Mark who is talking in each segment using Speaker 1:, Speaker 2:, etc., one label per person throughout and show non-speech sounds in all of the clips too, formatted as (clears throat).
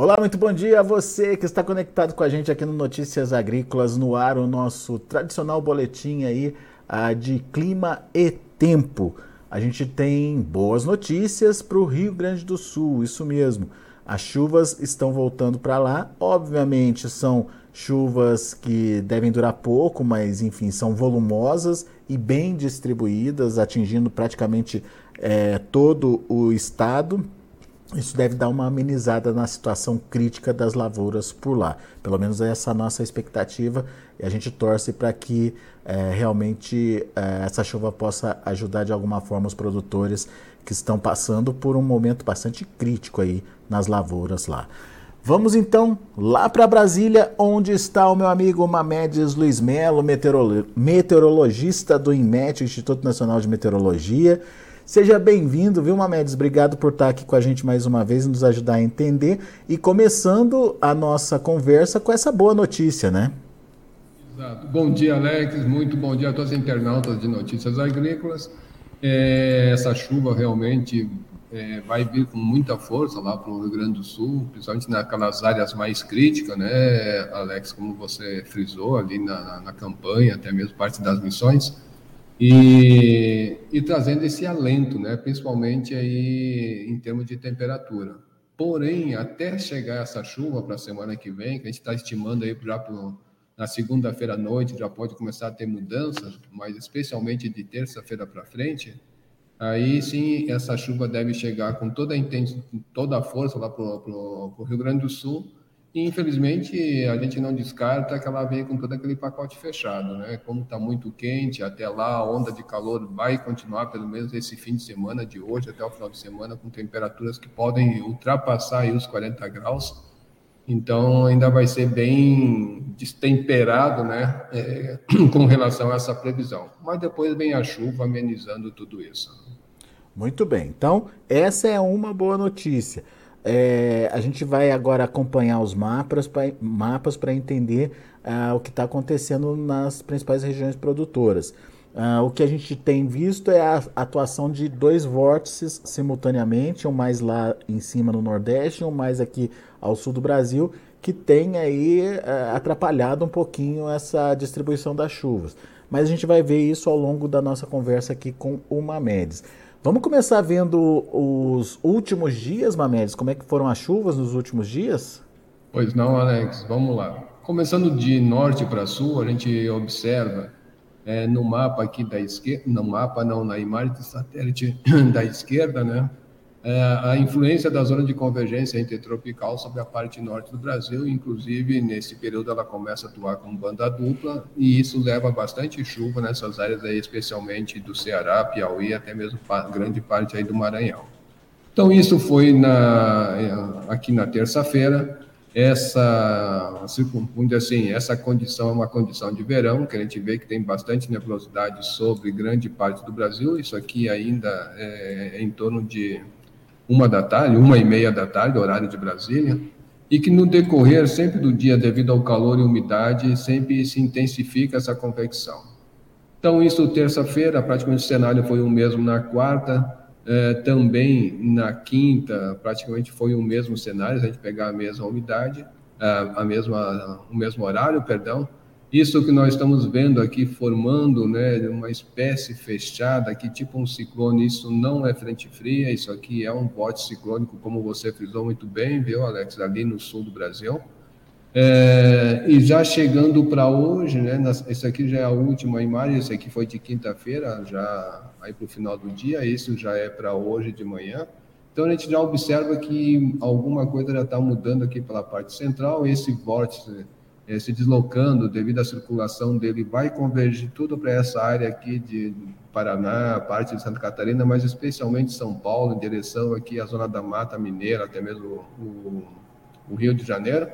Speaker 1: Olá, muito bom dia a você que está conectado com a gente aqui no Notícias Agrícolas no ar, o nosso tradicional boletim aí uh, de clima e tempo. A gente tem boas notícias para o Rio Grande do Sul, isso mesmo. As chuvas estão voltando para lá. Obviamente são chuvas que devem durar pouco, mas enfim, são volumosas e bem distribuídas, atingindo praticamente é, todo o estado. Isso deve dar uma amenizada na situação crítica das lavouras por lá. Pelo menos essa é a nossa expectativa e a gente torce para que é, realmente é, essa chuva possa ajudar de alguma forma os produtores que estão passando por um momento bastante crítico aí nas lavouras lá. Vamos então lá para Brasília, onde está o meu amigo Mamedes Luiz Melo, meteorologista do INMET, Instituto Nacional de Meteorologia. Seja bem-vindo, viu, Mamedes? Obrigado por estar aqui com a gente mais uma vez e nos ajudar a entender. E começando a nossa conversa com essa boa notícia, né?
Speaker 2: Exato. Bom dia, Alex. Muito bom dia a todos os internautas de notícias agrícolas. É, essa chuva realmente é, vai vir com muita força lá para o Rio Grande do Sul, principalmente naquelas áreas mais críticas, né, Alex, como você frisou ali na, na, na campanha, até mesmo parte das missões, e, e trazendo esse alento, né, principalmente aí em termos de temperatura. Porém, até chegar essa chuva para a semana que vem, que a gente está estimando aí já pro, na segunda-feira à noite já pode começar a ter mudanças, mas especialmente de terça-feira para frente, aí sim essa chuva deve chegar com toda a, toda a força lá para o Rio Grande do Sul. E infelizmente a gente não descarta que ela venha com todo aquele pacote fechado, né? Como está muito quente, até lá a onda de calor vai continuar pelo menos esse fim de semana de hoje até o final de semana com temperaturas que podem ultrapassar os 40 graus. Então ainda vai ser bem destemperado, né, é, (clears throat) com relação a essa previsão. Mas depois vem a chuva amenizando tudo isso.
Speaker 1: Muito bem. Então, essa é uma boa notícia. É, a gente vai agora acompanhar os mapas para mapas entender uh, o que está acontecendo nas principais regiões produtoras. Uh, o que a gente tem visto é a atuação de dois vórtices simultaneamente, um mais lá em cima no Nordeste, um mais aqui ao sul do Brasil, que tem aí uh, atrapalhado um pouquinho essa distribuição das chuvas. Mas a gente vai ver isso ao longo da nossa conversa aqui com o Mamedes. Vamos começar vendo os últimos dias, Mamedes, como é que foram as chuvas nos últimos dias?
Speaker 2: Pois não, Alex, vamos lá. Começando de norte para sul, a gente observa é, no mapa aqui da esquerda, no mapa não, na imagem de satélite (clears throat) da esquerda, né? É, a influência da zona de convergência intertropical sobre a parte norte do Brasil, inclusive nesse período ela começa a atuar com banda dupla e isso leva bastante chuva nessas áreas aí, especialmente do Ceará, Piauí, até mesmo grande parte aí do Maranhão. Então isso foi na, é, aqui na terça-feira. Essa, assim, essa condição é uma condição de verão, que a gente vê que tem bastante nebulosidade sobre grande parte do Brasil. Isso aqui ainda é, é em torno de uma da tarde, uma e meia da tarde, horário de Brasília, e que no decorrer sempre do dia, devido ao calor e umidade, sempre se intensifica essa convecção. Então, isso terça-feira, praticamente o cenário foi o mesmo na quarta, eh, também na quinta, praticamente foi o mesmo cenário, se a gente pegar a mesma umidade, a, a mesma, o mesmo horário, perdão, isso que nós estamos vendo aqui formando, né, uma espécie fechada aqui, tipo um ciclone, isso não é frente fria, isso aqui é um bote ciclônico, como você frisou muito bem, viu, Alex, ali no sul do Brasil. É, e já chegando para hoje, né, esse aqui já é a última imagem, esse aqui foi de quinta-feira, já aí para o final do dia, isso já é para hoje de manhã. Então a gente já observa que alguma coisa já está mudando aqui pela parte central, esse vórtice é, se deslocando devido à circulação dele, vai convergir tudo para essa área aqui de Paraná, parte de Santa Catarina, mas especialmente São Paulo, em direção aqui à zona da Mata Mineira, até mesmo o, o Rio de Janeiro.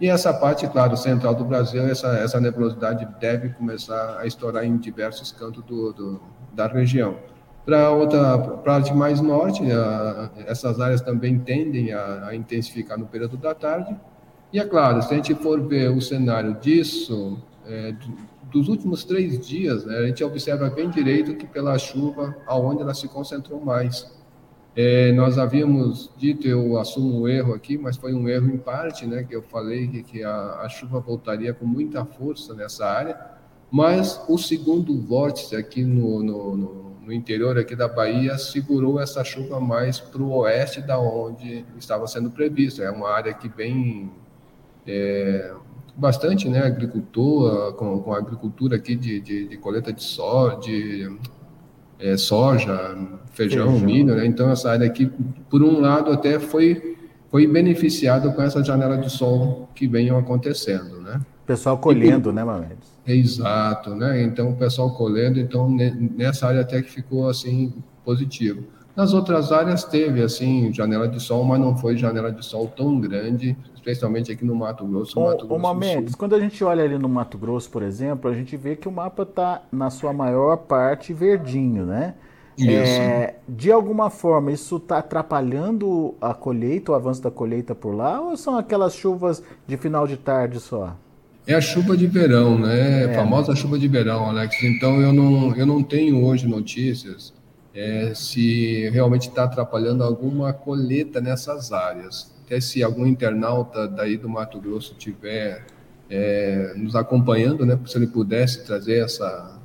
Speaker 2: E essa parte, claro, central do Brasil, essa, essa nebulosidade deve começar a estourar em diversos cantos do, do da região. Para outra parte mais norte, a, essas áreas também tendem a, a intensificar no período da tarde, e é claro, se a gente for ver o cenário disso, é, dos últimos três dias, né, a gente observa bem direito que pela chuva, aonde ela se concentrou mais. É, nós havíamos dito, eu assumo o erro aqui, mas foi um erro em parte, né, que eu falei que, que a, a, chuva voltaria com muita força nessa área, mas o segundo vórtice aqui no, no, no, no interior aqui da Bahia segurou essa chuva mais para o oeste da onde estava sendo previsto. É uma área que bem é, bastante, né, agricultor, com, com agricultura aqui de, de, de coleta de, so, de é, soja, feijão, feijão. milho, né? Então essa área aqui, por um lado, até foi foi beneficiada com essa janela de sol que venham acontecendo, né?
Speaker 1: Pessoal colhendo, e, né, Mamedes?
Speaker 2: Exato, né? Então o pessoal colhendo, então nessa área até que ficou assim positivo. Nas outras áreas teve assim janela de sol, mas não foi janela de sol tão grande, especialmente aqui no Mato Grosso. Mato
Speaker 1: Grosso Mendes, quando a gente olha ali no Mato Grosso, por exemplo, a gente vê que o mapa está na sua maior parte verdinho, né? Isso. É, de alguma forma, isso está atrapalhando a colheita, o avanço da colheita por lá, ou são aquelas chuvas de final de tarde só?
Speaker 2: É a chuva de verão, né? É. A famosa chuva de verão, Alex. Então eu não, eu não tenho hoje notícias é, se realmente está atrapalhando alguma colheita nessas áreas. Até se algum internauta daí do Mato Grosso tiver é, nos acompanhando, né, se ele pudesse trazer essa,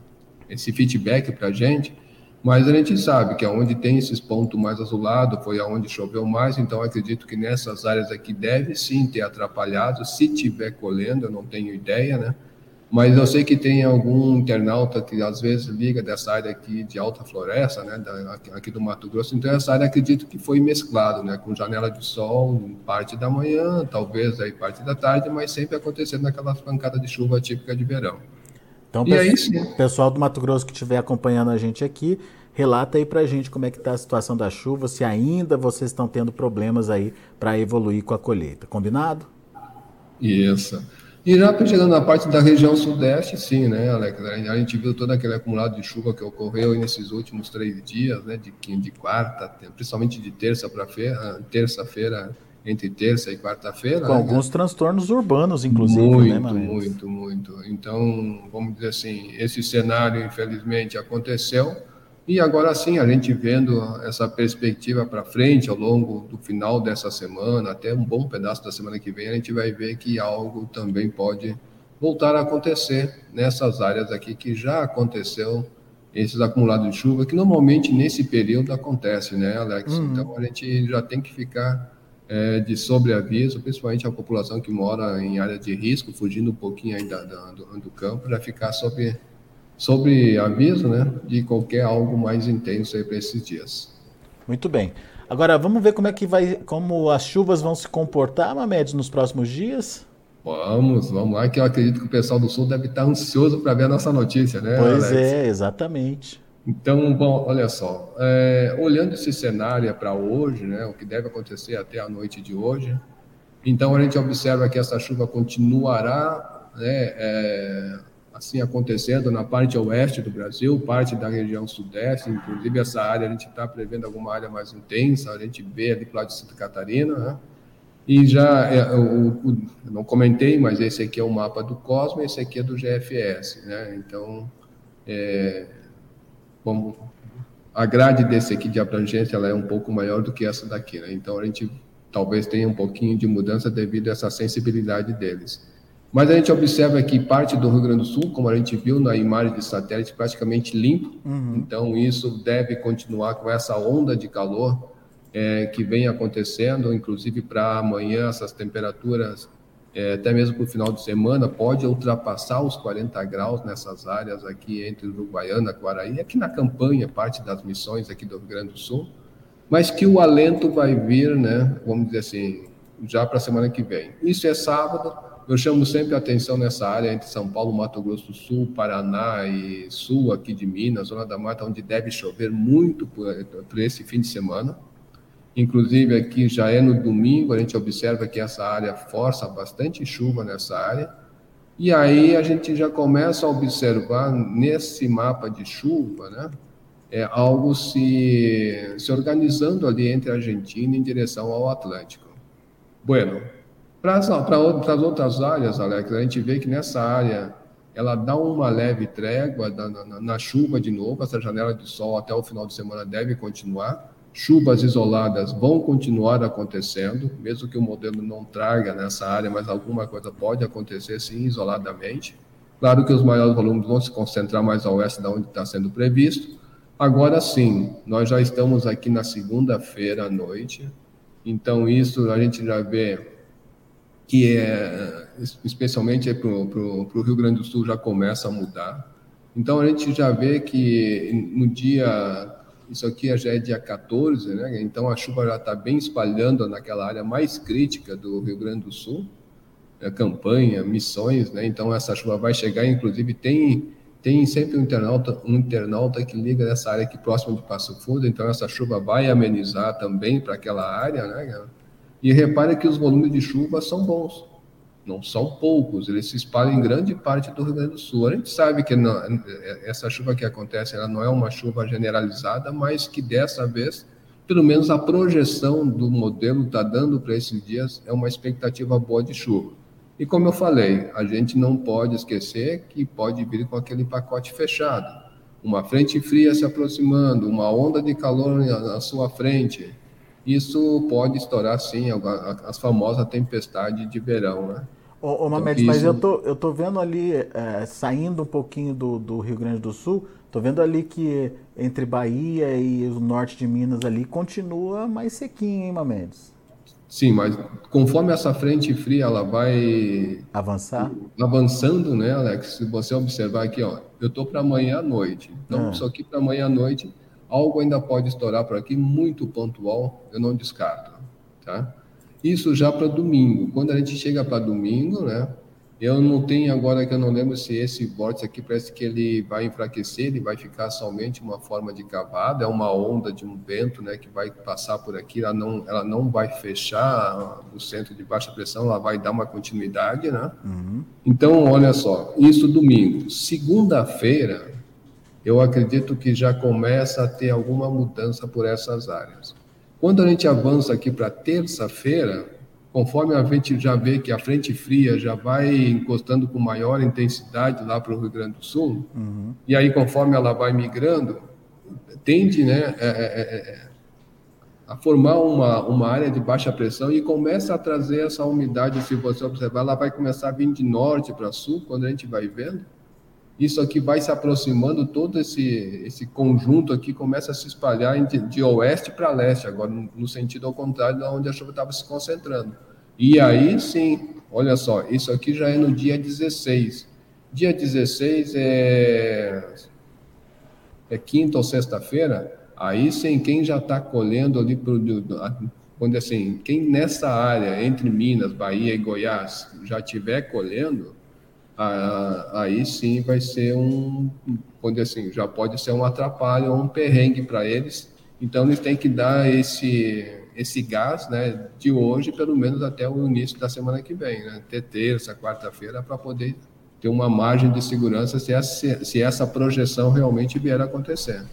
Speaker 2: esse feedback para a gente, mas a gente sabe que aonde tem esses pontos mais azulados foi aonde choveu mais, então acredito que nessas áreas aqui deve sim ter atrapalhado, se tiver colhendo, eu não tenho ideia, né? Mas eu sei que tem algum internauta que às vezes liga dessa área aqui de alta floresta, né, da, aqui do Mato Grosso. Então essa área acredito que foi mesclado, né, com janela de sol parte da manhã, talvez aí parte da tarde, mas sempre acontecendo naquela pancada de chuva típica de verão.
Speaker 1: Então, e aí, pessoal do Mato Grosso que estiver acompanhando a gente aqui, relata aí pra gente como é que está a situação da chuva, se ainda vocês estão tendo problemas aí para evoluir com a colheita. Combinado?
Speaker 2: Isso. E já chegando na parte da região sudeste, sim, né, Alex? A gente viu todo aquele acumulado de chuva que ocorreu nesses últimos três dias, né, de, de quarta, principalmente de terça para feira, terça-feira, entre terça e quarta-feira.
Speaker 1: Com né, alguns transtornos urbanos, inclusive,
Speaker 2: muito, né, Muito, muito. Então, vamos dizer assim, esse cenário, infelizmente, aconteceu e agora sim, a gente vendo essa perspectiva para frente ao longo do final dessa semana, até um bom pedaço da semana que vem, a gente vai ver que algo também pode voltar a acontecer nessas áreas aqui que já aconteceu esses acumulados de chuva, que normalmente nesse período acontece, né, Alex? Uhum. Então a gente já tem que ficar é, de sobreaviso, principalmente a população que mora em área de risco, fugindo um pouquinho ainda do, do campo, já ficar sob sobre aviso né, de qualquer algo mais intenso para esses dias.
Speaker 1: Muito bem. Agora vamos ver como é que vai, como as chuvas vão se comportar, Mamedes, nos próximos dias?
Speaker 2: Vamos, vamos lá, que eu acredito que o pessoal do Sul deve estar ansioso para ver a nossa notícia, né?
Speaker 1: Pois Alex? é, exatamente.
Speaker 2: Então, bom, olha só, é, olhando esse cenário para hoje, né, o que deve acontecer até a noite de hoje, então a gente observa que essa chuva continuará né, é, assim acontecendo na parte oeste do Brasil, parte da região sudeste, inclusive essa área a gente está prevendo alguma área mais intensa, a gente vê ali para de Santa Catarina, né? E já, é, eu, não comentei, mas esse aqui é o mapa do Cosmo, esse aqui é do GFS, né? Então, é, a grade desse aqui de abrangência ela é um pouco maior do que essa daqui, né? Então a gente talvez tenha um pouquinho de mudança devido a essa sensibilidade deles. Mas a gente observa que parte do Rio Grande do Sul, como a gente viu na imagem de satélite, praticamente limpo. Uhum. Então, isso deve continuar com essa onda de calor é, que vem acontecendo, inclusive para amanhã, essas temperaturas, é, até mesmo para o final de semana, pode ultrapassar os 40 graus nessas áreas aqui entre Uruguaiana, Quaraí, aqui na campanha, parte das missões aqui do Rio Grande do Sul, mas que o alento vai vir, né, vamos dizer assim, já para a semana que vem. Isso é sábado eu chamo sempre a atenção nessa área entre São Paulo, Mato Grosso do Sul, Paraná e sul aqui de Minas, Zona da Mata, onde deve chover muito por, por esse fim de semana. Inclusive aqui já é no domingo, a gente observa que essa área força bastante chuva nessa área. E aí a gente já começa a observar nesse mapa de chuva, né? É algo se, se organizando ali entre a Argentina em direção ao Atlântico. Bueno, para as outras áreas, Alex, a gente vê que nessa área ela dá uma leve trégua na, na, na, chuva de novo, essa janela de sol até o final de semana deve continuar, chuvas isoladas vão continuar acontecendo, mesmo que o modelo não traga nessa área, mas alguma coisa pode acontecer sim isoladamente. Claro que os maiores volumes vão se concentrar mais ao oeste da onde está sendo previsto. Agora sim, nós já estamos aqui na segunda-feira à noite, então isso a gente já vê que é, especialmente para o Rio Grande do Sul já começa a mudar. Então a gente já vê que no dia isso aqui já é dia 14, né? Então a chuva já está bem espalhando naquela área mais crítica do Rio Grande do Sul, é, campanha, missões, né? Então essa chuva vai chegar, inclusive tem tem sempre um internauta, um internauta que liga nessa área aqui próximo de Passo Fundo, então essa chuva vai amenizar também para aquela área, né? E repare que os volumes de chuva são bons não são poucos, eles se espalham em grande parte do Rio Grande do Sul. A gente sabe que não, essa chuva que acontece, ela não é uma chuva generalizada, mas que dessa vez, pelo menos a projeção do modelo está dando para esses dias é uma expectativa boa de chuva. E como eu falei, a gente não pode esquecer que pode vir com aquele pacote fechado. Uma frente fria se aproximando, uma onda de calor na sua frente, isso pode estourar sim as famosas tempestades de verão, né?
Speaker 1: Ô, ô Mamedes, então, mas eu tô, eu tô vendo ali, é, saindo um pouquinho do, do Rio Grande do Sul, tô vendo ali que entre Bahia e o norte de Minas ali continua mais sequinho, hein, Mamedes?
Speaker 2: Sim, mas conforme essa frente fria ela vai
Speaker 1: avançar,
Speaker 2: avançando, né, Alex? Se você observar aqui, ó, eu tô para amanhã à noite. Então, ah. isso aqui para amanhã à noite Algo ainda pode estourar por aqui, muito pontual, eu não descarto. Tá? Isso já para domingo. Quando a gente chega para domingo, né? Eu não tenho agora que eu não lembro se esse vórtice aqui parece que ele vai enfraquecer, ele vai ficar somente uma forma de cavada, é uma onda de um vento, né, que vai passar por aqui, ela não, ela não vai fechar o centro de baixa pressão, ela vai dar uma continuidade, né? Uhum. Então, olha só, isso domingo. Segunda-feira, eu acredito que já começa a ter alguma mudança por essas áreas. Quando a gente avança aqui para terça-feira, conforme a gente já vê que a frente fria já vai encostando com maior intensidade lá para o Rio Grande do Sul, uhum. e aí conforme ela vai migrando, tende né, é, é, é, é, a formar uma, uma área de baixa pressão e começa a trazer essa umidade, se você observar, ela vai começar a vir de norte para sul, quando a gente vai vendo, isso aqui vai se aproximando, todo esse, esse conjunto aqui começa a se espalhar de, de oeste para leste, agora no, sentido ao contrário de onde a chuva estava se concentrando. E aí sim, olha só, isso aqui já é no dia 16. Dia 16 é, é quinta ou sexta-feira, aí sim, quem já está colhendo ali, pro, quando assim, quem nessa área entre Minas, Bahia e Goiás já estiver colhendo, aí sim vai ser um, pode assim, já pode ser um atrapalho ou um perrengue para eles. Então eles têm que dar esse esse gás, né, de hoje pelo menos até o início da semana que vem, né, até terça, quarta-feira para poder ter uma margem de segurança se essa, se essa projeção realmente vier a acontecer.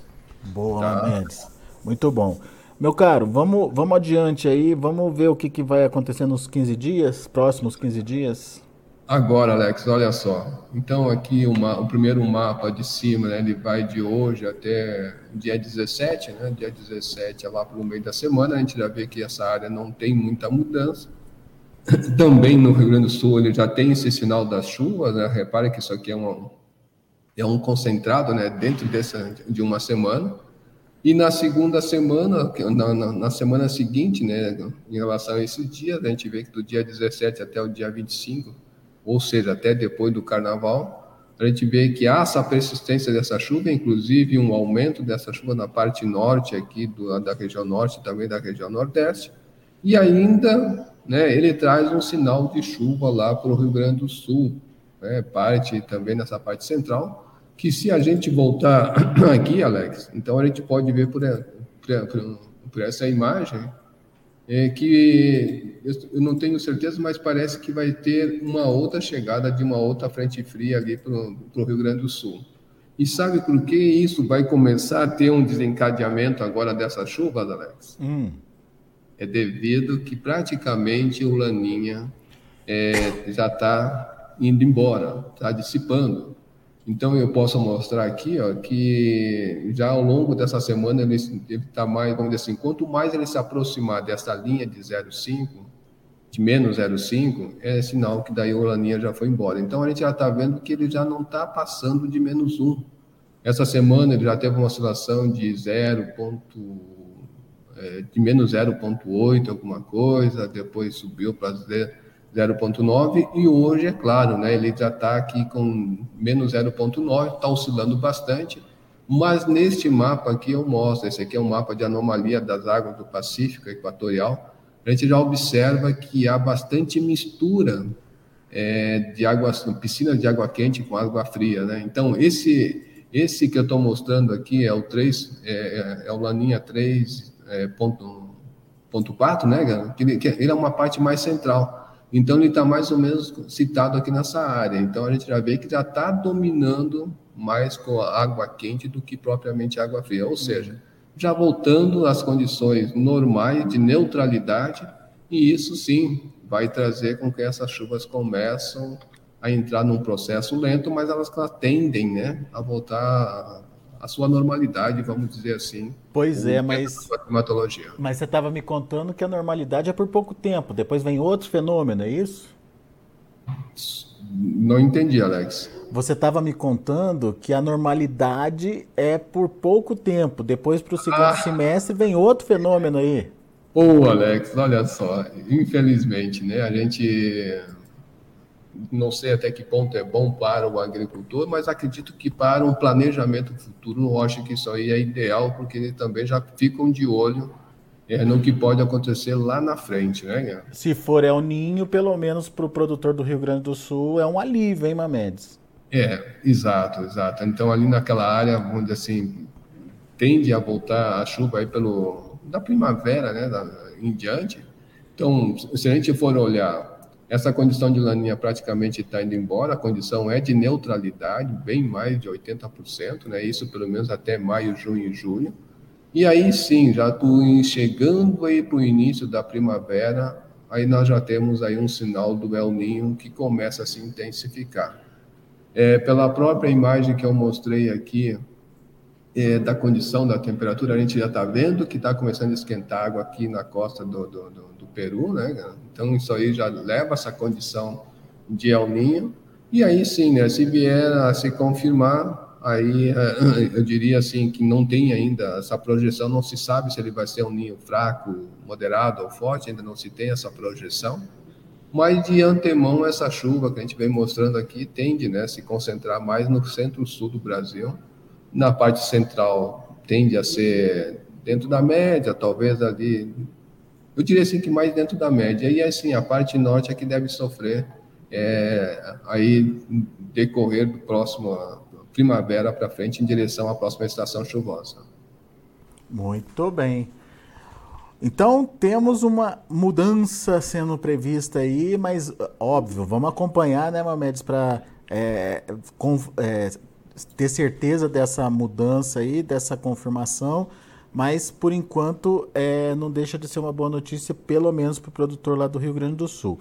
Speaker 1: Boa, tá? Mendes. Muito bom. Meu caro, vamos, vamos adiante aí, vamos ver o que, que vai acontecer nos 15 dias, próximos 15 dias.
Speaker 2: Agora, Alex, olha só. Então, aqui uma, o primeiro mapa de cima, né, ele vai de hoje até dia 17, né? Dia 17 é lá para o meio da semana. A gente já vê que essa área não tem muita mudança. (coughs) Também no Rio Grande do Sul ele já tem esse sinal das chuvas, né? Repare que isso aqui é um, é um concentrado, né? Dentro dessa, de uma semana. E na segunda semana, na, na, na, semana seguinte, né? Em relação a esses dias, a gente vê que do dia 17 até o dia 25 ou seja, até depois do carnaval, a gente vê que há essa persistência dessa chuva, inclusive um aumento dessa chuva na parte norte aqui do, da região norte, também da região nordeste, e ainda né, ele traz um sinal de chuva lá para o Rio Grande do Sul, né, parte também nessa parte central, que se a gente voltar (clears throat) aqui, Alex, então a gente pode ver por, por, por essa imagem é que eu não tenho certeza, mas parece que vai ter uma outra chegada de uma outra frente fria ali para o Rio Grande do Sul. E sabe por que isso vai começar a ter um desencadeamento agora dessas chuvas, Alex? Hum. É devido que praticamente o Laninha é, já está indo embora, está dissipando. Então eu posso mostrar aqui, ó, que já ao longo dessa semana ele está mais, vamos dizer assim, quanto mais ele se aproximar dessa linha de 0,5, de menos 0,5, é sinal que daí a laninha já foi embora. Então a gente já está vendo que ele já não está passando de menos 1. Essa semana ele já teve uma oscilação de 0. É, de menos 0,8 alguma coisa, depois subiu para 0,9 e hoje, é claro, né, ele já está aqui com menos 0,9, está oscilando bastante, mas neste mapa aqui eu mostro, esse aqui é um mapa de anomalia das águas do Pacífico Equatorial, a gente já observa que há bastante mistura é, de água, piscinas de água quente com água fria, né? Então, esse esse que eu estou mostrando aqui é o 3, é, é, é o Laninha 3.4, é, ponto, ponto 4, né? Que, que ele é uma parte mais central. Então, ele está mais ou menos citado aqui nessa área. Então, a gente já vê que já está dominando mais com a água quente do que propriamente água fria. Ou seja, já voltando às condições normais de neutralidade, e isso sim vai trazer com que essas chuvas começam a entrar num processo lento, mas elas, tendem né, a voltar à sua normalidade, vamos dizer assim.
Speaker 1: Pois é, mas. Mas você estava me contando que a normalidade é por pouco tempo, depois vem outro fenômeno, é isso?
Speaker 2: Não entendi, Alex.
Speaker 1: Você estava me contando que a normalidade é por pouco tempo, depois para o segundo ah. semestre vem outro fenômeno aí.
Speaker 2: Pô, Alex, olha só, infelizmente, né? A gente não sei até que ponto é bom para o agricultor, mas acredito que para um planejamento futuro, eu acho que isso aí é ideal, porque eles também já ficam de olho é, no que pode acontecer lá na frente, né?
Speaker 1: Se for El Ninho, pelo menos para o produtor do Rio Grande do Sul, é um alívio, hein, Mamedes?
Speaker 2: É, exato, exato. Então, ali naquela área, onde assim, tende a voltar a chuva aí pelo, da primavera, né, da, em diante. Então, se a gente for olhar essa condição de laninha praticamente está indo embora, a condição é de neutralidade, bem mais de 80%, né? isso pelo menos até maio, junho e julho. E aí sim, já chegando aí para o início da primavera, aí nós já temos aí um sinal do El Ninho que começa a se intensificar. É, pela própria imagem que eu mostrei aqui, é, da condição da temperatura, a gente já está vendo que está começando a esquentar água aqui na costa do, do, do, do, Peru, né? Então isso aí já leva essa condição de El Ninho. E aí sim, né? Se vier a se confirmar, aí é, eu diria assim que não tem ainda essa projeção, não se sabe se ele vai ser um ninho fraco, moderado ou forte, ainda não se tem essa projeção. Mas de antemão essa chuva que a gente vem mostrando aqui tende, né, se concentrar mais no centro-sul do Brasil na parte central tende a ser dentro da média, talvez ali. Eu diria assim que mais dentro da média. E assim, a parte norte é que deve sofrer é, aí decorrer do próximo primavera para frente em direção à próxima estação chuvosa.
Speaker 1: Muito bem. Então temos uma mudança sendo prevista aí, mas óbvio, vamos acompanhar, né, Mamedes, para é, é, ter certeza dessa mudança aí, dessa confirmação, mas por enquanto é, não deixa de ser uma boa notícia, pelo menos para o produtor lá do Rio Grande do Sul.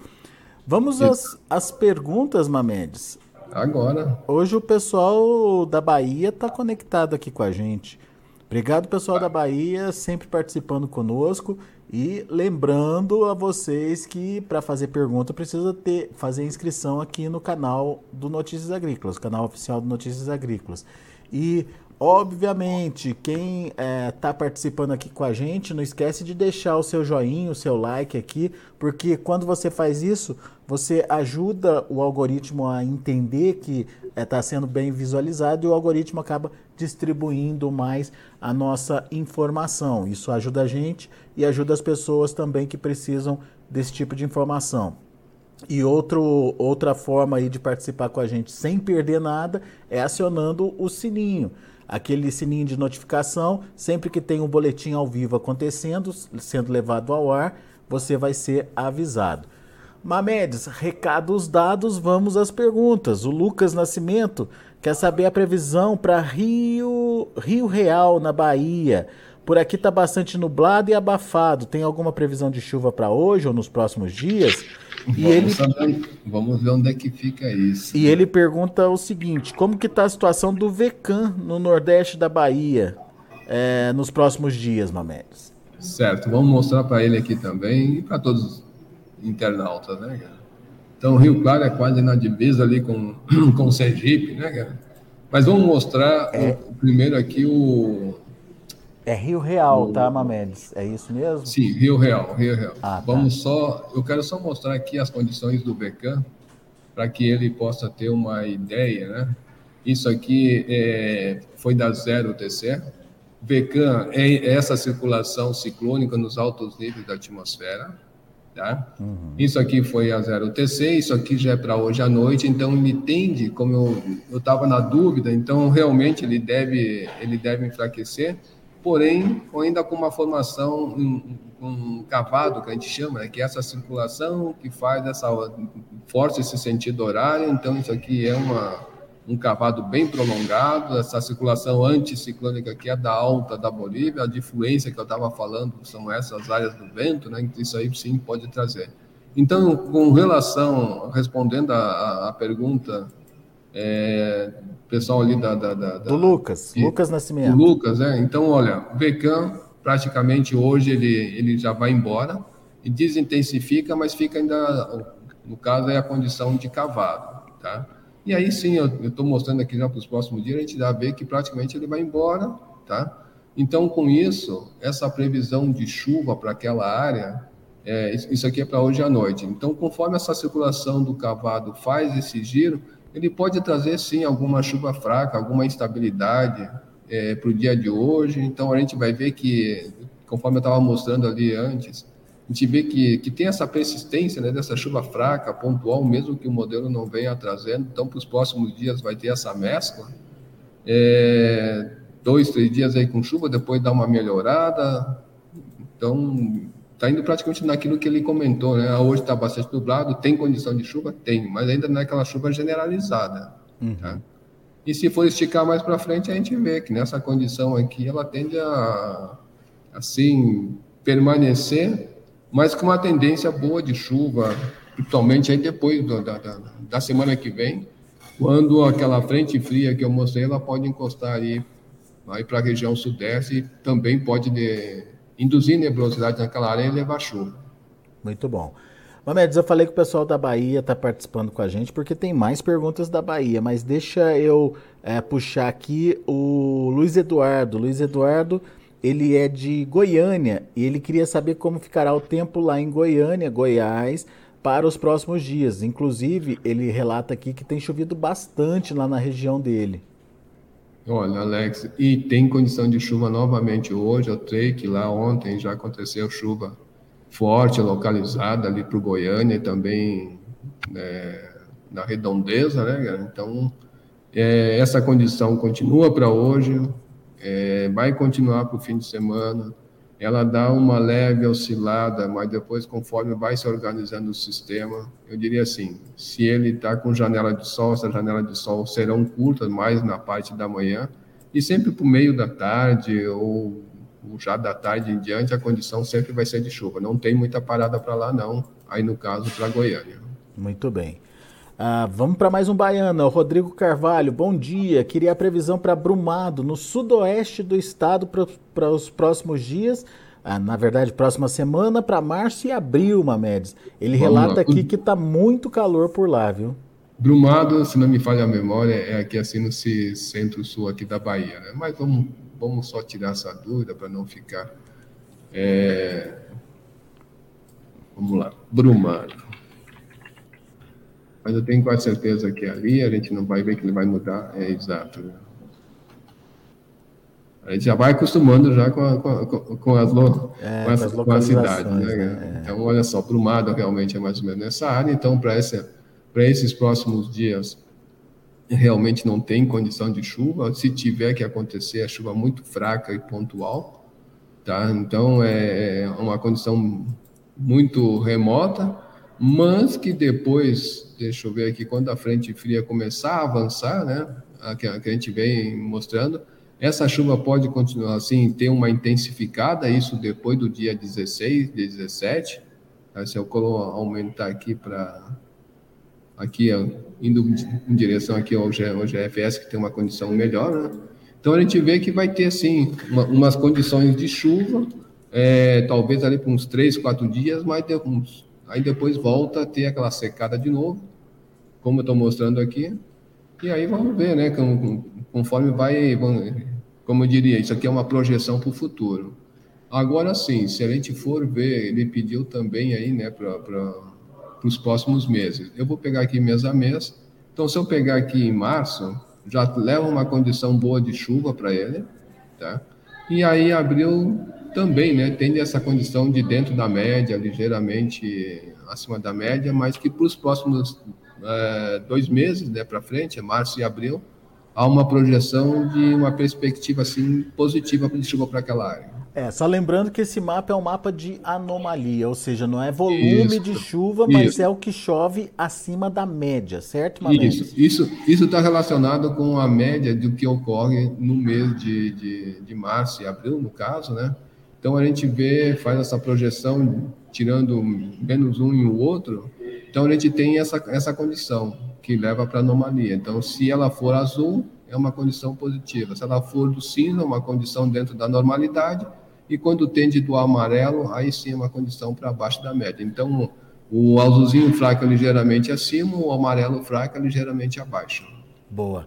Speaker 1: Vamos às, às perguntas, Mamedes.
Speaker 2: Agora.
Speaker 1: Hoje o pessoal da Bahia está conectado aqui com a gente. Obrigado, pessoal da Bahia, sempre participando conosco. E lembrando a vocês que para fazer pergunta precisa ter fazer inscrição aqui no canal do Notícias Agrícolas, canal oficial do Notícias Agrícolas. E obviamente quem está é, tá participando aqui com a gente não esquece de deixar o seu joinha, o seu like aqui, porque quando você faz isso você ajuda o algoritmo a entender que está é, tá sendo bem visualizado e o algoritmo acaba distribuindo mais a nossa informação. Isso ajuda a gente e ajuda as pessoas também que precisam desse tipo de informação. E outro, outra forma aí de participar com a gente sem perder nada é acionando o sininho. Aquele sininho de notificação, sempre que tem um boletim ao vivo acontecendo, sendo levado ao ar, você vai ser avisado. Mamedes, recados dados, vamos às perguntas. O Lucas Nascimento quer saber a previsão para Rio, Rio Real, na Bahia, Por aqui está bastante nublado e abafado. Tem alguma previsão de chuva para hoje ou nos próximos dias?
Speaker 2: E vamos, ele... saber, vamos ver onde é que fica isso.
Speaker 1: E ele pergunta o seguinte: como que está a situação do VECAM no Nordeste da Bahia é, nos próximos dias, Mamedes?
Speaker 2: Certo, vamos mostrar para ele aqui também e para todos os internautas, né, cara? Então, Rio Claro é quase na divisa ali com, (clears throat) com Sergipe, né, cara? Mas vamos mostrar é. o, primeiro aqui o.
Speaker 1: É Rio Real, tá, Mamedes? É isso mesmo?
Speaker 2: Sim, Rio Real, Rio Real. Ah, tá. vamos tá. só. Eu quero só mostrar aqui as condições do Becan para que ele possa ter uma ideia, né? Isso aqui é, foi da zero TC. Becan é essa circulação ciclônica nos altos níveis da atmosfera Tá? Uhum. Isso aqui foi a 0TC, isso aqui já é para hoje à noite, então ele tende, como eu estava na dúvida, então realmente ele deve, ele deve enfraquecer, porém ainda com uma formação, um, um cavado que a gente chama, né, que é essa circulação que faz essa força esse sentido horário, então isso aqui é uma um cavado bem prolongado, essa circulação anticiclônica que é da alta da Bolívia, a difluência que eu estava falando são essas áreas do vento, né? Isso aí sim pode trazer. Então, com relação, respondendo a, a pergunta, é, pessoal ali da, da, da,
Speaker 1: do Lucas,
Speaker 2: e,
Speaker 1: Lucas Nascimento.
Speaker 2: O Lucas, é. Então, olha, o Becam praticamente hoje ele, ele já vai embora e desintensifica, mas fica ainda, no caso, é a condição de cavado, tá? E aí sim, eu estou mostrando aqui já para os próximos dias, a gente já vê que praticamente ele vai embora, tá? Então, com isso, essa previsão de chuva para aquela área, é, isso aqui é para hoje à noite. Então, conforme essa circulação do cavado faz esse giro, ele pode trazer sim alguma chuva fraca, alguma instabilidade é, para o dia de hoje. Então, a gente vai ver que, conforme eu estava mostrando ali antes, a gente vê que, que tem essa persistência né, dessa chuva fraca, pontual, mesmo que o modelo não venha trazendo. Então, para os próximos dias vai ter essa mescla. É, dois, três dias aí com chuva, depois dá uma melhorada. Então, está indo praticamente naquilo que ele comentou, né? Ah, hoje está bastante nublado, tem condição de chuva? Tem, mas ainda não é aquela chuva generalizada. Uhum. Tá? E se for esticar mais para frente, a gente vê que nessa condição aqui ela tende a, assim, permanecer mas com uma tendência boa de chuva, principalmente aí depois do, da, da, da, semana que vem, quando aquela frente fria que eu mostrei, ela pode encostar aí, aí para a região sudeste e também pode de, induzir nebulosidade naquela área e levar chuva.
Speaker 1: Muito bom. Mamedes, eu falei que o pessoal da Bahia está participando com a gente porque tem mais perguntas da Bahia, mas deixa eu é, puxar aqui o Luiz Eduardo. Luiz Eduardo ele é de Goiânia e ele queria saber como ficará o tempo lá em Goiânia, Goiás, para os próximos dias. Inclusive, ele relata aqui que tem chovido bastante lá na região dele.
Speaker 2: Olha, Alex, e tem condição de chuva novamente hoje. Eu sei que lá ontem já aconteceu chuva forte, localizada ali para o Goiânia e também né, na redondeza, né? Então, é, essa condição continua para hoje é, vai continuar para o fim de semana. Ela dá uma leve oscilada, mas depois, conforme vai se organizando o sistema, eu diria assim: se ele está com janela de sol, essa janela de sol serão curtas, mais na parte da manhã, e sempre para o meio da tarde ou já da tarde em diante, a condição sempre vai ser de chuva. Não tem muita parada para lá, não. Aí, no caso, para Goiânia.
Speaker 1: Muito bem. Ah, vamos para mais um baiano. O Rodrigo Carvalho, bom dia. Queria a previsão para Brumado, no sudoeste do estado, para os próximos dias. Ah, na verdade, próxima semana, para março e abril, Mamedes. Ele vamos relata lá. aqui que está muito calor por lá, viu?
Speaker 2: Brumado, se não me falha a memória, é aqui assim no centro-sul aqui da Bahia, né? Mas vamos, vamos só tirar essa dúvida para não ficar. É... Vamos lá, Brumado mas eu tenho quase certeza que ali a gente não vai ver que ele vai mudar, é exato. Né? A gente já vai acostumando já com, a, com, com, as, lo, é, com, essa, com a cidade. Né? né? Então, olha só, Brumado realmente é mais ou menos nessa área, então para esses próximos dias realmente não tem condição de chuva, se tiver que acontecer, é chuva muito fraca e pontual, tá? Então é, é uma condição muito remota, mas que depois deixa eu ver aqui, quando a frente fria começar a avançar, né, a que, a gente vem mostrando, Essa chuva pode continuar assim, ter uma intensificada, isso depois do dia 16, 17. Se eu aumentar aqui para aqui indo em direção aqui ao, GFS que tem uma condição melhor, né? Então a gente vê que vai ter assim uma, umas condições de chuva, é, talvez ali por uns três, quatro dias, mas de, uns, aí depois volta a ter aquela secada de novo, como eu estou mostrando aqui. E aí vamos ver, né? Conforme vai, como eu diria, isso aqui é uma projeção para o futuro. Agora sim, se a gente for ver, ele pediu também aí, né, para os próximos meses. Eu vou pegar aqui mês a mês. Então, se eu pegar aqui em março, já leva uma condição boa de chuva para ele, tá? E aí abril também, né, tem essa condição de dentro da média, ligeiramente acima da média, mas que para os próximos é, dois meses, né, para frente, é março e abril, há uma projeção de uma perspectiva assim positiva de chuva para aquela área.
Speaker 1: É, só lembrando que esse mapa é um mapa de anomalia, ou seja, não é volume isso, de chuva, mas isso. é o que chove acima da média, certo,
Speaker 2: Mamedes? Isso, isso isso está relacionado com a média do que ocorre no mês de, de, de março e abril, no caso, né? Então a gente vê, faz essa projeção tirando menos um e o outro, então a gente tem essa, essa condição que leva para anomalia. Então, se ela for azul, é uma condição positiva. Se ela for do cinza, uma condição dentro da normalidade. E quando tende do amarelo, aí sim é uma condição para baixo da média. Então, o azulzinho fraco é ligeiramente acima, o amarelo fraco é ligeiramente abaixo.
Speaker 1: Boa.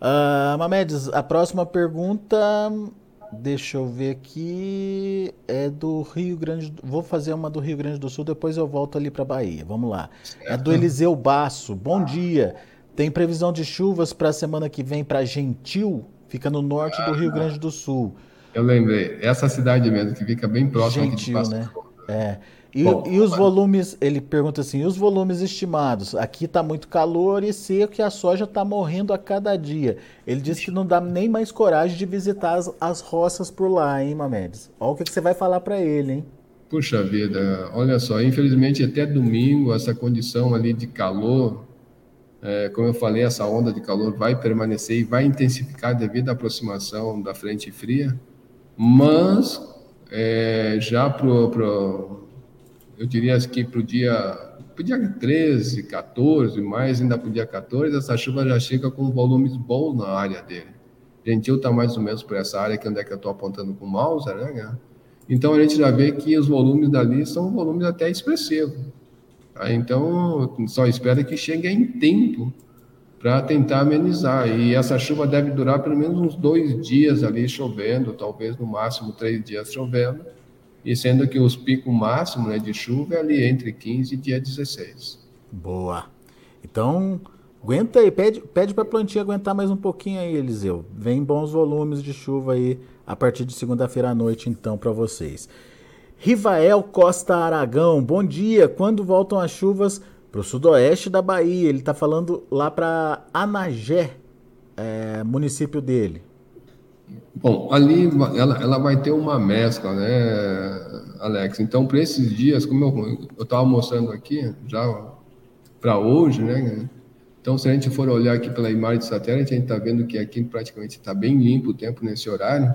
Speaker 1: Uh, Mamedes, a próxima pergunta Deixa eu ver aqui. É do Rio Grande do... Vou fazer uma do Rio Grande do Sul, depois eu volto ali para Bahia. Vamos lá. É do Eliseu Basso. Bom dia. Tem previsão de chuvas para a semana que vem para Gentil, fica no norte do Rio Grande do Sul.
Speaker 2: Eu lembrei. Essa cidade mesmo, que fica bem próxima Gentil, aqui de Passo.
Speaker 1: Né? É. E, Bom, e os volumes, ele pergunta assim, e os volumes estimados? Aqui está muito calor e seco e a soja está morrendo a cada dia. Ele disse que não dá nem mais coragem de visitar as, as roças por lá, hein, Mamedes? Olha o que, que você vai falar para ele, hein?
Speaker 2: Puxa vida, olha só, infelizmente até domingo essa condição ali de calor, é, como eu falei, essa onda de calor vai permanecer e vai intensificar devido à aproximação da frente fria, mas é, já pro eu diria que para o dia, dia 13, 14, mais ainda para o dia 14, essa chuva já chega com volumes bons na área dele. Gentil está mais ou menos por essa área que onde é que eu estou apontando com o mouse, né? Então a gente já vê que os volumes dali são volumes até expressivos. Tá? Então só espera que chegue em tempo para tentar amenizar. E essa chuva deve durar pelo menos uns dois dias ali chovendo, talvez no máximo três dias chovendo e sendo que os picos máximos né, de chuva é ali entre 15 e dia 16.
Speaker 1: Boa. Então, aguenta aí, pede, pede para a plantinha aguentar mais um pouquinho aí, Eliseu. Vem bons volumes de chuva aí a partir de segunda-feira à noite, então, para vocês. Rivael Costa Aragão, bom dia. Quando voltam as chuvas para o sudoeste da Bahia? Ele está falando lá para Anagé, é, município dele.
Speaker 2: Bom, ali ela, ela vai ter uma mescla, né, Alex? Então, para esses dias, como eu estava mostrando aqui, já para hoje, né? Então, se a gente for olhar aqui pela imagem de satélite, a gente está vendo que aqui praticamente está bem limpo o tempo nesse horário,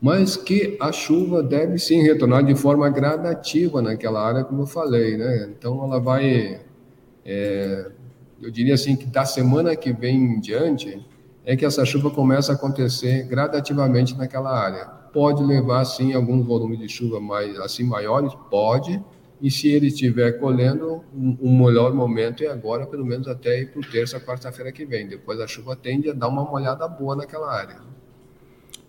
Speaker 2: mas que a chuva deve sim retornar de forma gradativa naquela área, como eu falei, né? Então, ela vai, é, eu diria assim, que da semana que vem em diante, é que essa chuva começa a acontecer gradativamente naquela área. Pode levar, sim, alguns volumes de chuva mais assim maiores? Pode. E se ele estiver colhendo, o um, um melhor momento é agora, pelo menos até ir para o terça, quarta-feira que vem. Depois a chuva tende a dar uma molhada boa naquela área.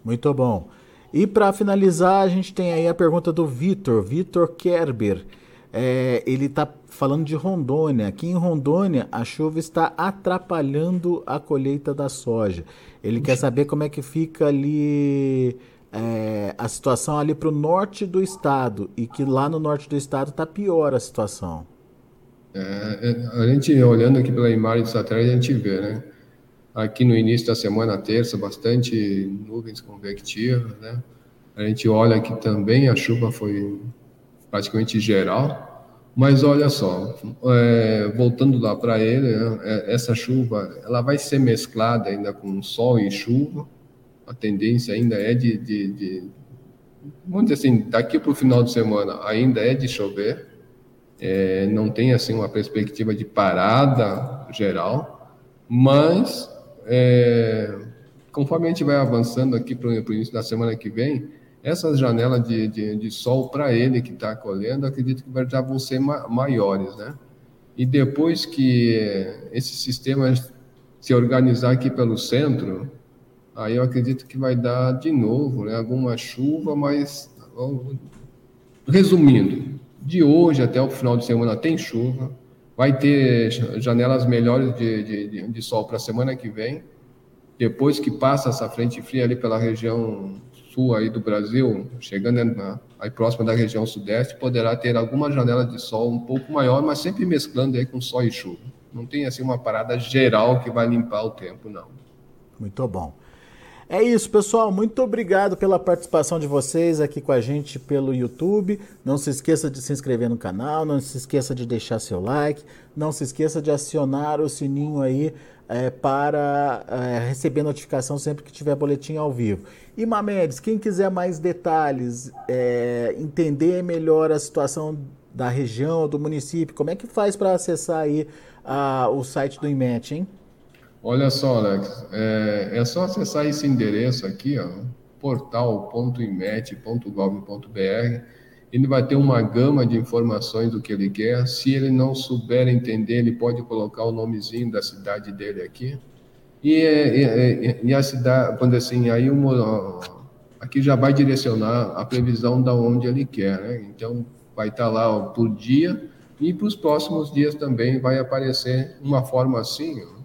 Speaker 1: Muito bom. E para finalizar, a gente tem aí a pergunta do Vitor, Vitor Kerber. É, ele está falando de Rondônia. Aqui em Rondônia, a chuva está atrapalhando a colheita da soja. Ele quer saber como é que fica ali é, a situação ali para o norte do estado e que lá no norte do estado está pior a situação.
Speaker 2: É, é, a gente olhando aqui pela imagem de satélite, a gente vê, né? Aqui no início da semana, terça, bastante nuvens convectivas, né? A gente olha aqui também, a chuva foi praticamente geral. Mas olha só, é, voltando lá para ele, né, é, essa chuva ela vai ser mesclada ainda com sol e chuva. a tendência ainda é de, de, de vamos dizer assim, daqui para o final de semana ainda é de chover, é, não tem assim uma perspectiva de parada geral, mas é, conforme a gente vai avançando aqui para o início da semana que vem, essas janelas de, de, de sol para ele que está colhendo, acredito que já vão ser ma maiores, né? E depois que esse sistema se organizar aqui pelo centro, aí eu acredito que vai dar de novo né, alguma chuva, mas resumindo, de hoje até o final de semana tem chuva, vai ter janelas melhores de, de, de sol para a semana que vem. Depois que passa essa frente fria ali pela região sul aí do Brasil, chegando na, aí próxima da região sudeste, poderá ter alguma janela de sol um pouco maior, mas sempre mesclando aí com sol e chuva. Não tem assim uma parada geral que vai limpar o tempo, não.
Speaker 1: Muito bom. É isso, pessoal. Muito obrigado pela participação de vocês aqui com a gente pelo YouTube. Não se esqueça de se inscrever no canal, não se esqueça de deixar seu like, não se esqueça de acionar o sininho aí é, para é, receber notificação sempre que tiver boletim ao vivo. E Mamedes, quem quiser mais detalhes, é, entender melhor a situação da região, do município, como é que faz para acessar aí a, o site do IMET, hein?
Speaker 2: Olha só, Alex, é, é só acessar esse endereço aqui, ó, portal.imet.gov.br. Ele vai ter uma gama de informações do que ele quer. Se ele não souber entender, ele pode colocar o nomezinho da cidade dele aqui. E, e, e a cidade, quando assim, aí uma, aqui já vai direcionar a previsão da onde ele quer, né? Então vai estar lá ó, por dia e para os próximos dias também vai aparecer uma forma assim, ó,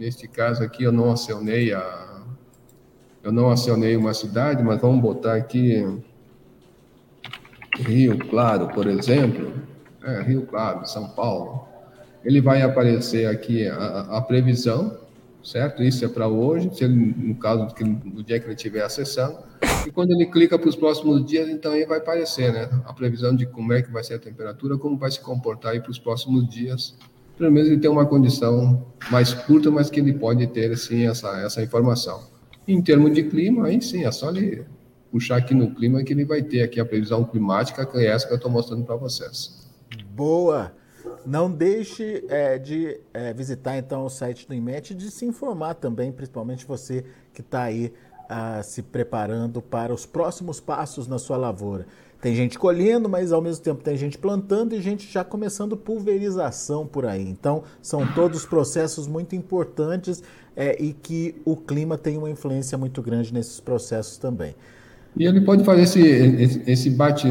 Speaker 2: Neste caso aqui eu não acionei a eu não acionei uma cidade, mas vamos botar aqui Rio Claro, por exemplo, é, Rio Claro, São Paulo. Ele vai aparecer aqui a, a previsão, certo? Isso é para hoje, se ele, no caso do, que, dia que ele estiver acessando. E quando ele clica para os próximos dias, então aí vai aparecer, né? A previsão de como é que vai ser a temperatura, como vai se comportar aí para os próximos dias pelo menos ele tem uma condição mais curta, mas que ele pode ter, assim, essa, essa informação. Em termos de clima, aí sim, é só ele puxar aqui no clima que ele vai ter aqui a previsão climática, que é essa que eu estou mostrando para vocês.
Speaker 1: Boa! Não deixe é, de é, visitar então o site do IMET e de se informar também, principalmente você que está aí ah, se preparando para os próximos passos na sua lavoura. Tem gente colhendo, mas ao mesmo tempo tem gente plantando e gente já começando pulverização por aí. Então, são todos processos muito importantes é, e que o clima tem uma influência muito grande nesses processos também.
Speaker 2: E ele pode fazer esse, esse bate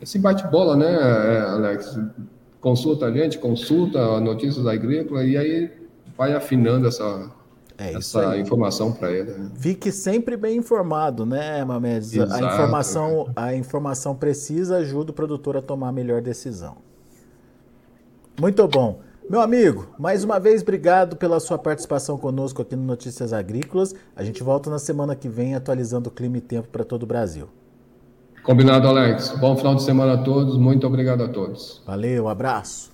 Speaker 2: esse bate-bola, né, Alex? Consulta a gente, consulta notícias agrícolas e aí vai afinando essa, é essa informação para ele. Né?
Speaker 1: Fique sempre bem informado, né, Mamedes? Exato, a informação, a informação precisa ajuda o produtor a tomar a melhor decisão. Muito bom. Meu amigo, mais uma vez obrigado pela sua participação conosco aqui no Notícias Agrícolas. A gente volta na semana que vem atualizando o clima e tempo para todo o Brasil.
Speaker 2: Combinado, Alex. Bom final de semana a todos. Muito obrigado a todos.
Speaker 1: Valeu, abraço.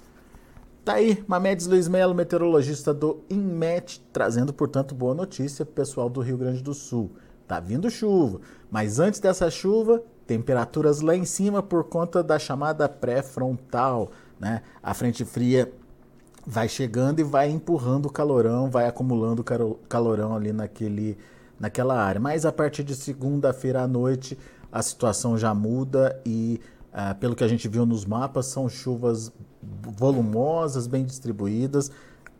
Speaker 1: Tá aí, Mamedes Luiz Melo, meteorologista do INMET, trazendo, portanto, boa notícia para o pessoal do Rio Grande do Sul. Tá vindo chuva, mas antes dessa chuva, temperaturas lá em cima por conta da chamada pré-frontal, né? A frente fria vai chegando e vai empurrando o calorão, vai acumulando calorão ali naquele, naquela área. Mas a partir de segunda-feira à noite, a situação já muda e, uh, pelo que a gente viu nos mapas, são chuvas volumosas, bem distribuídas,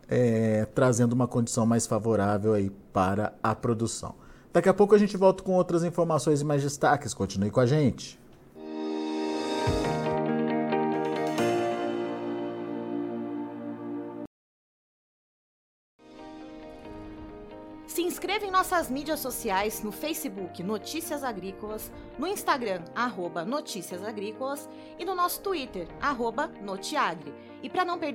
Speaker 1: é, trazendo uma condição mais favorável aí para a produção. Daqui a pouco a gente volta com outras informações e mais destaques. Continue com a gente.
Speaker 3: Inscreva em nossas mídias sociais no Facebook Notícias Agrícolas, no Instagram arroba Notícias Agrícolas e no nosso Twitter arroba Notiagre. E para não perder